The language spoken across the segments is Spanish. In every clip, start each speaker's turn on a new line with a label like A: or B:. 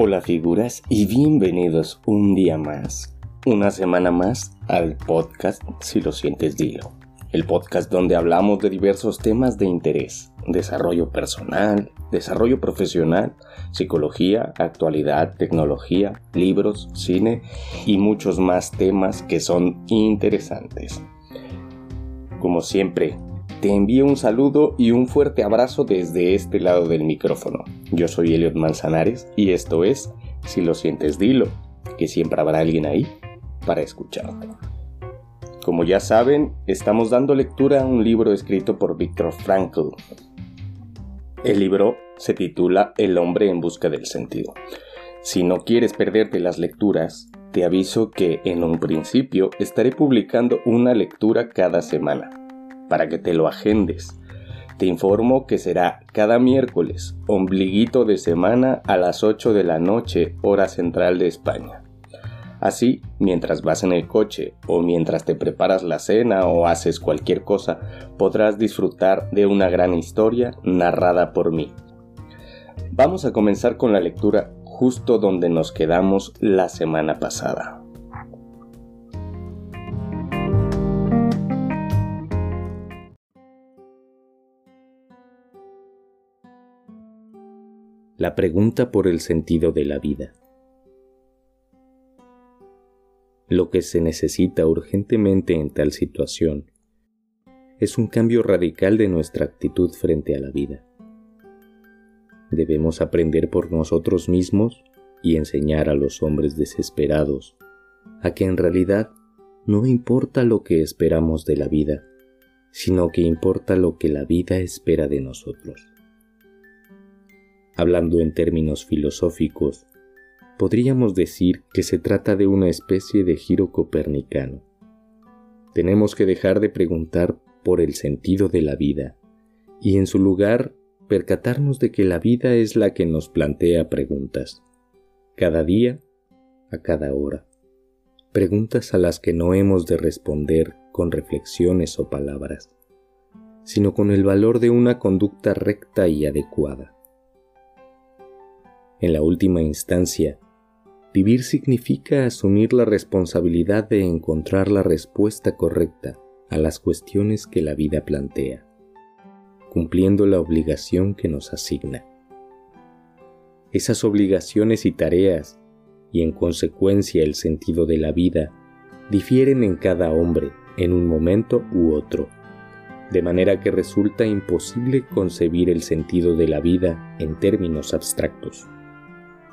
A: Hola figuras y bienvenidos un día más, una semana más al podcast Si lo sientes dilo. El podcast donde hablamos de diversos temas de interés, desarrollo personal, desarrollo profesional, psicología, actualidad, tecnología, libros, cine y muchos más temas que son interesantes. Como siempre, te envío un saludo y un fuerte abrazo desde este lado del micrófono. Yo soy Eliot Manzanares y esto es Si lo sientes dilo, que siempre habrá alguien ahí para escucharte. Como ya saben, estamos dando lectura a un libro escrito por Viktor Frankl. El libro se titula El hombre en busca del sentido. Si no quieres perderte las lecturas, te aviso que en un principio estaré publicando una lectura cada semana para que te lo agendes. Te informo que será cada miércoles, ombliguito de semana a las 8 de la noche, hora central de España. Así, mientras vas en el coche o mientras te preparas la cena o haces cualquier cosa, podrás disfrutar de una gran historia narrada por mí. Vamos a comenzar con la lectura justo donde nos quedamos la semana pasada. La pregunta por el sentido de la vida. Lo que se necesita urgentemente en tal situación es un cambio radical de nuestra actitud frente a la vida. Debemos aprender por nosotros mismos y enseñar a los hombres desesperados a que en realidad no importa lo que esperamos de la vida, sino que importa lo que la vida espera de nosotros. Hablando en términos filosóficos, podríamos decir que se trata de una especie de giro copernicano. Tenemos que dejar de preguntar por el sentido de la vida y en su lugar percatarnos de que la vida es la que nos plantea preguntas, cada día, a cada hora, preguntas a las que no hemos de responder con reflexiones o palabras, sino con el valor de una conducta recta y adecuada. En la última instancia, vivir significa asumir la responsabilidad de encontrar la respuesta correcta a las cuestiones que la vida plantea, cumpliendo la obligación que nos asigna. Esas obligaciones y tareas, y en consecuencia el sentido de la vida, difieren en cada hombre en un momento u otro, de manera que resulta imposible concebir el sentido de la vida en términos abstractos.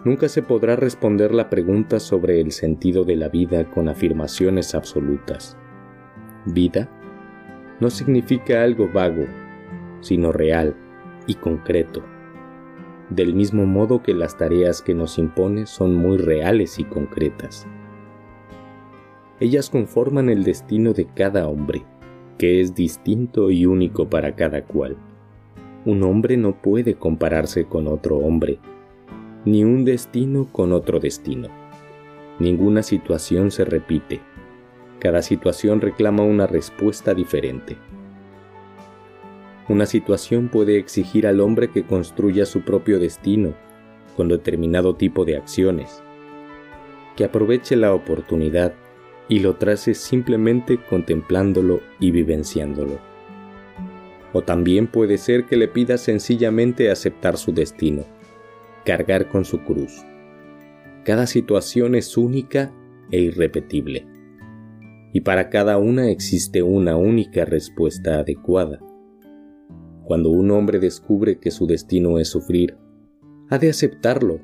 A: Nunca se podrá responder la pregunta sobre el sentido de la vida con afirmaciones absolutas. Vida no significa algo vago, sino real y concreto, del mismo modo que las tareas que nos impone son muy reales y concretas. Ellas conforman el destino de cada hombre, que es distinto y único para cada cual. Un hombre no puede compararse con otro hombre, ni un destino con otro destino. Ninguna situación se repite. Cada situación reclama una respuesta diferente. Una situación puede exigir al hombre que construya su propio destino con determinado tipo de acciones, que aproveche la oportunidad y lo trace simplemente contemplándolo y vivenciándolo. O también puede ser que le pida sencillamente aceptar su destino, cargar con su cruz. Cada situación es única e irrepetible, y para cada una existe una única respuesta adecuada. Cuando un hombre descubre que su destino es sufrir, ha de aceptarlo,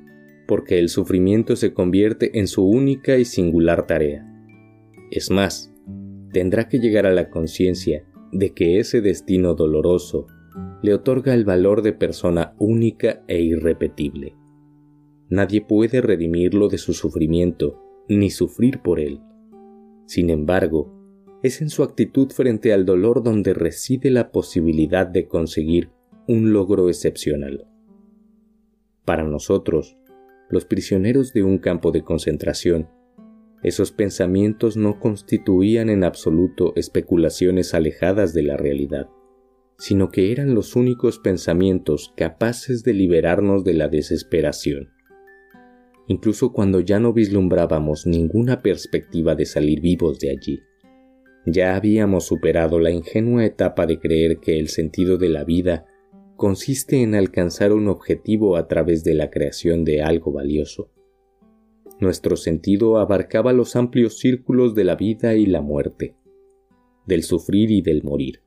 A: porque el sufrimiento se convierte en su única y singular tarea. Es más, tendrá que llegar a la conciencia de que ese destino doloroso le otorga el valor de persona única e irrepetible. Nadie puede redimirlo de su sufrimiento, ni sufrir por él. Sin embargo, es en su actitud frente al dolor donde reside la posibilidad de conseguir un logro excepcional. Para nosotros, los prisioneros de un campo de concentración, esos pensamientos no constituían en absoluto especulaciones alejadas de la realidad sino que eran los únicos pensamientos capaces de liberarnos de la desesperación. incluso cuando ya no vislumbrábamos ninguna perspectiva de salir vivos de allí. Ya habíamos superado la ingenua etapa de creer que el sentido de la vida consiste en alcanzar un objetivo a través de la creación de algo valioso. Nuestro sentido abarcaba los amplios círculos de la vida y la muerte, del sufrir y del morir.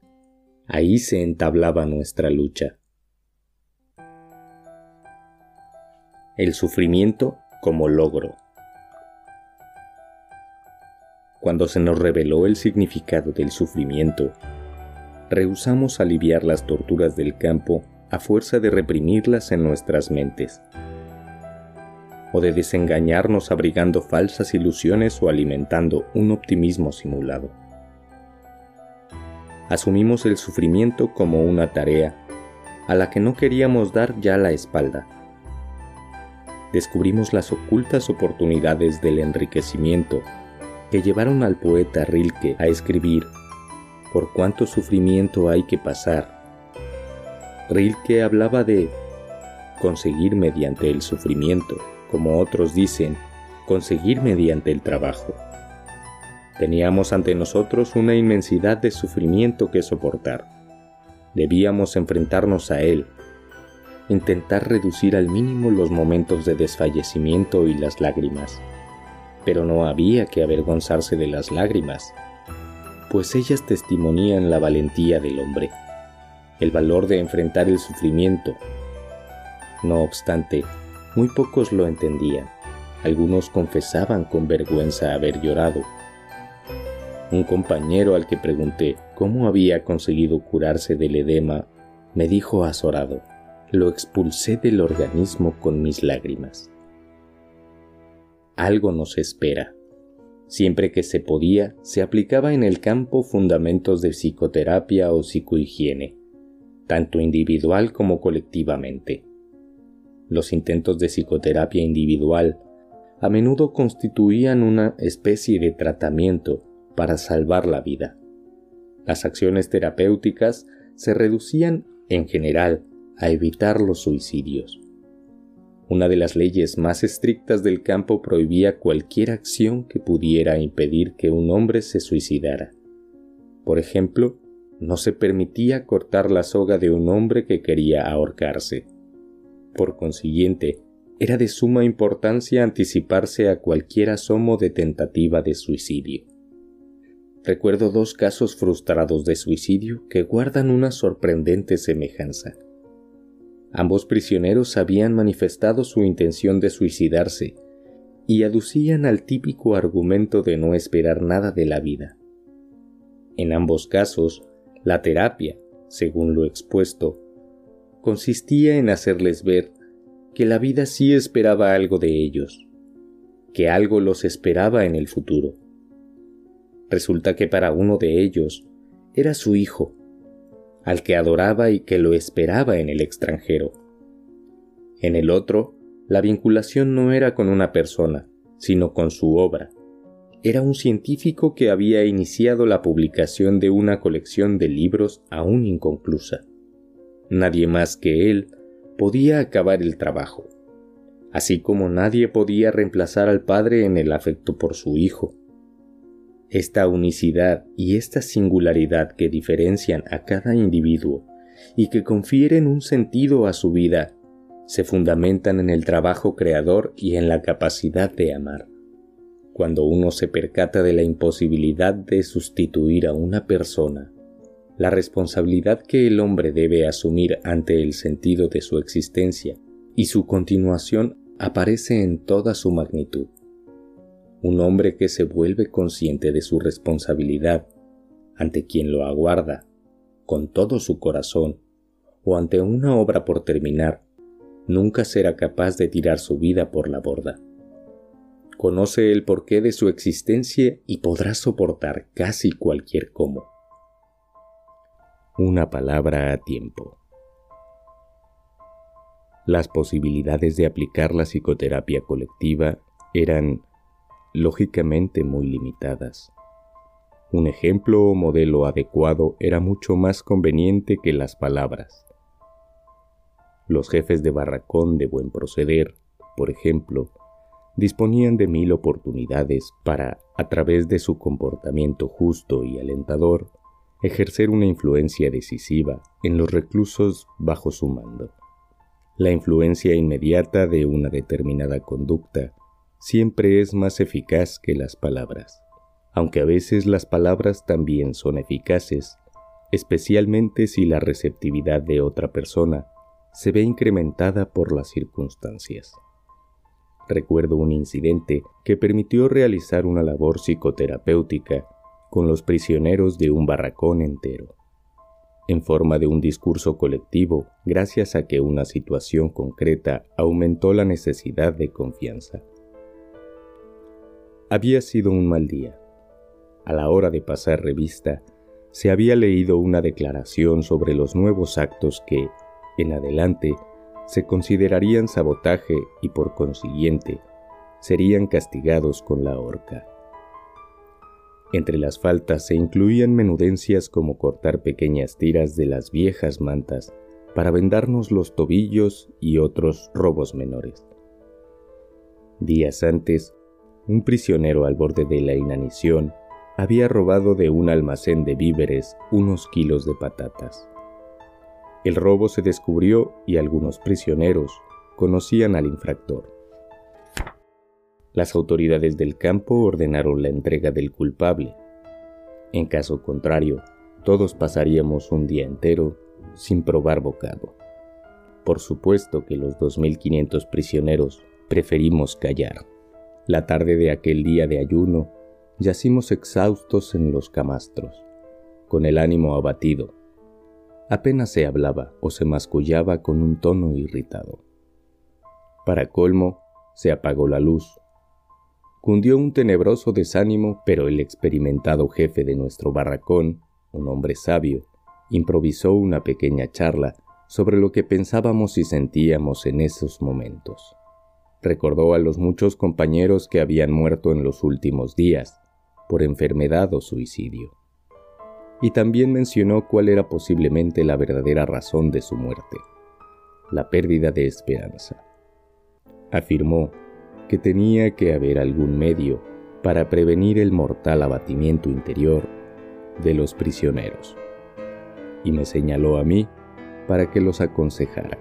A: Ahí se entablaba nuestra lucha. El sufrimiento como logro. Cuando se nos reveló el significado del sufrimiento, rehusamos aliviar las torturas del campo a fuerza de reprimirlas en nuestras mentes, o de desengañarnos abrigando falsas ilusiones o alimentando un optimismo simulado. Asumimos el sufrimiento como una tarea a la que no queríamos dar ya la espalda descubrimos las ocultas oportunidades del enriquecimiento que llevaron al poeta Rilke a escribir Por cuánto sufrimiento hay que pasar. Rilke hablaba de conseguir mediante el sufrimiento, como otros dicen, conseguir mediante el trabajo. Teníamos ante nosotros una inmensidad de sufrimiento que soportar. Debíamos enfrentarnos a él intentar reducir al mínimo los momentos de desfallecimiento y las lágrimas. Pero no había que avergonzarse de las lágrimas, pues ellas testimonían la valentía del hombre, el valor de enfrentar el sufrimiento. No obstante, muy pocos lo entendían. Algunos confesaban con vergüenza haber llorado. Un compañero al que pregunté cómo había conseguido curarse del edema me dijo azorado, lo expulsé del organismo con mis lágrimas. Algo nos espera. Siempre que se podía, se aplicaba en el campo fundamentos de psicoterapia o psicohigiene, tanto individual como colectivamente. Los intentos de psicoterapia individual a menudo constituían una especie de tratamiento para salvar la vida. Las acciones terapéuticas se reducían, en general, a evitar los suicidios. Una de las leyes más estrictas del campo prohibía cualquier acción que pudiera impedir que un hombre se suicidara. Por ejemplo, no se permitía cortar la soga de un hombre que quería ahorcarse. Por consiguiente, era de suma importancia anticiparse a cualquier asomo de tentativa de suicidio. Recuerdo dos casos frustrados de suicidio que guardan una sorprendente semejanza. Ambos prisioneros habían manifestado su intención de suicidarse y aducían al típico argumento de no esperar nada de la vida. En ambos casos, la terapia, según lo expuesto, consistía en hacerles ver que la vida sí esperaba algo de ellos, que algo los esperaba en el futuro. Resulta que para uno de ellos era su hijo, al que adoraba y que lo esperaba en el extranjero. En el otro, la vinculación no era con una persona, sino con su obra. Era un científico que había iniciado la publicación de una colección de libros aún inconclusa. Nadie más que él podía acabar el trabajo, así como nadie podía reemplazar al padre en el afecto por su hijo. Esta unicidad y esta singularidad que diferencian a cada individuo y que confieren un sentido a su vida se fundamentan en el trabajo creador y en la capacidad de amar. Cuando uno se percata de la imposibilidad de sustituir a una persona, la responsabilidad que el hombre debe asumir ante el sentido de su existencia y su continuación aparece en toda su magnitud un hombre que se vuelve consciente de su responsabilidad ante quien lo aguarda con todo su corazón o ante una obra por terminar, nunca será capaz de tirar su vida por la borda. Conoce el porqué de su existencia y podrá soportar casi cualquier cómo. Una palabra a tiempo. Las posibilidades de aplicar la psicoterapia colectiva eran lógicamente muy limitadas. Un ejemplo o modelo adecuado era mucho más conveniente que las palabras. Los jefes de barracón de buen proceder, por ejemplo, disponían de mil oportunidades para, a través de su comportamiento justo y alentador, ejercer una influencia decisiva en los reclusos bajo su mando. La influencia inmediata de una determinada conducta siempre es más eficaz que las palabras, aunque a veces las palabras también son eficaces, especialmente si la receptividad de otra persona se ve incrementada por las circunstancias. Recuerdo un incidente que permitió realizar una labor psicoterapéutica con los prisioneros de un barracón entero, en forma de un discurso colectivo gracias a que una situación concreta aumentó la necesidad de confianza. Había sido un mal día. A la hora de pasar revista, se había leído una declaración sobre los nuevos actos que, en adelante, se considerarían sabotaje y por consiguiente serían castigados con la horca. Entre las faltas se incluían menudencias como cortar pequeñas tiras de las viejas mantas para vendarnos los tobillos y otros robos menores. Días antes, un prisionero al borde de la inanición había robado de un almacén de víveres unos kilos de patatas. El robo se descubrió y algunos prisioneros conocían al infractor. Las autoridades del campo ordenaron la entrega del culpable. En caso contrario, todos pasaríamos un día entero sin probar bocado. Por supuesto que los 2.500 prisioneros preferimos callar. La tarde de aquel día de ayuno, yacimos exhaustos en los camastros, con el ánimo abatido Apenas se hablaba o se mascullaba con un tono irritado. Para colmo, se apagó la luz. Cundió un tenebroso desánimo, pero el experimentado jefe de nuestro barracón, un hombre sabio, improvisó una pequeña charla sobre lo que pensábamos y sentíamos en esos momentos. Recordó a los muchos compañeros que habían muerto en los últimos días, por enfermedad o suicidio y también mencionó cuál era posiblemente la verdadera razón de su muerte, la pérdida de esperanza. Afirmó que tenía que haber algún medio para prevenir el mortal abatimiento interior de los prisioneros, y me señaló a mí para que los aconsejara.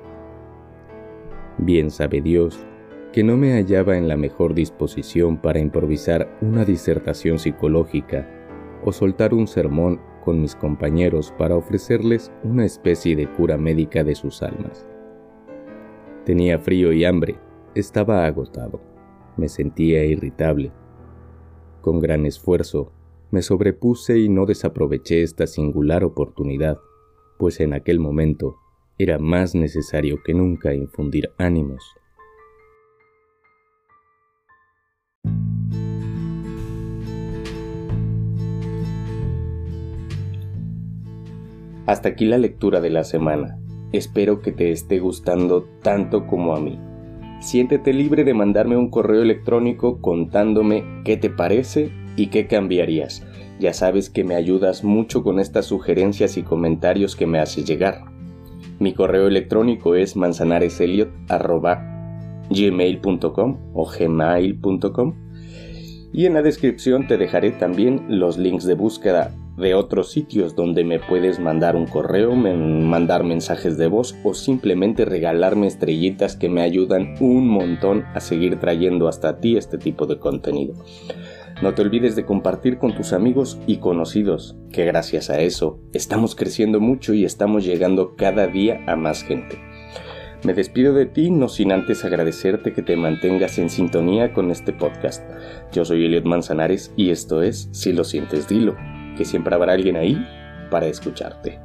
A: Bien sabe Dios que no me hallaba en la mejor disposición para improvisar una disertación psicológica o soltar un sermón con mis compañeros para ofrecerles una especie de cura médica de sus almas. Tenía frío y hambre, estaba agotado, me sentía irritable. Con gran esfuerzo, me sobrepuse y no desaproveché esta singular oportunidad, pues en aquel momento era más necesario que nunca infundir ánimos Hasta aquí la lectura de la semana. Espero que te esté gustando tanto como a mí. Siéntete libre de mandarme un correo electrónico contándome qué te parece y qué cambiarías. Ya sabes que me ayudas mucho con estas sugerencias y comentarios que me haces llegar. Mi correo electrónico es manzanareseliot.gmail.com o gmail.com y en la descripción te dejaré también los links de búsqueda de otros sitios donde me puedes mandar un correo, mandar mensajes de voz o simplemente regalarme estrellitas que me ayudan un montón a seguir trayendo hasta ti este tipo de contenido. No te olvides de compartir con tus amigos y conocidos, que gracias a eso estamos creciendo mucho y estamos llegando cada día a más gente. Me despido de ti no sin antes agradecerte que te mantengas en sintonía con este podcast. Yo soy Eliot Manzanares y esto es Si lo sientes, dilo que siempre habrá alguien ahí para escucharte.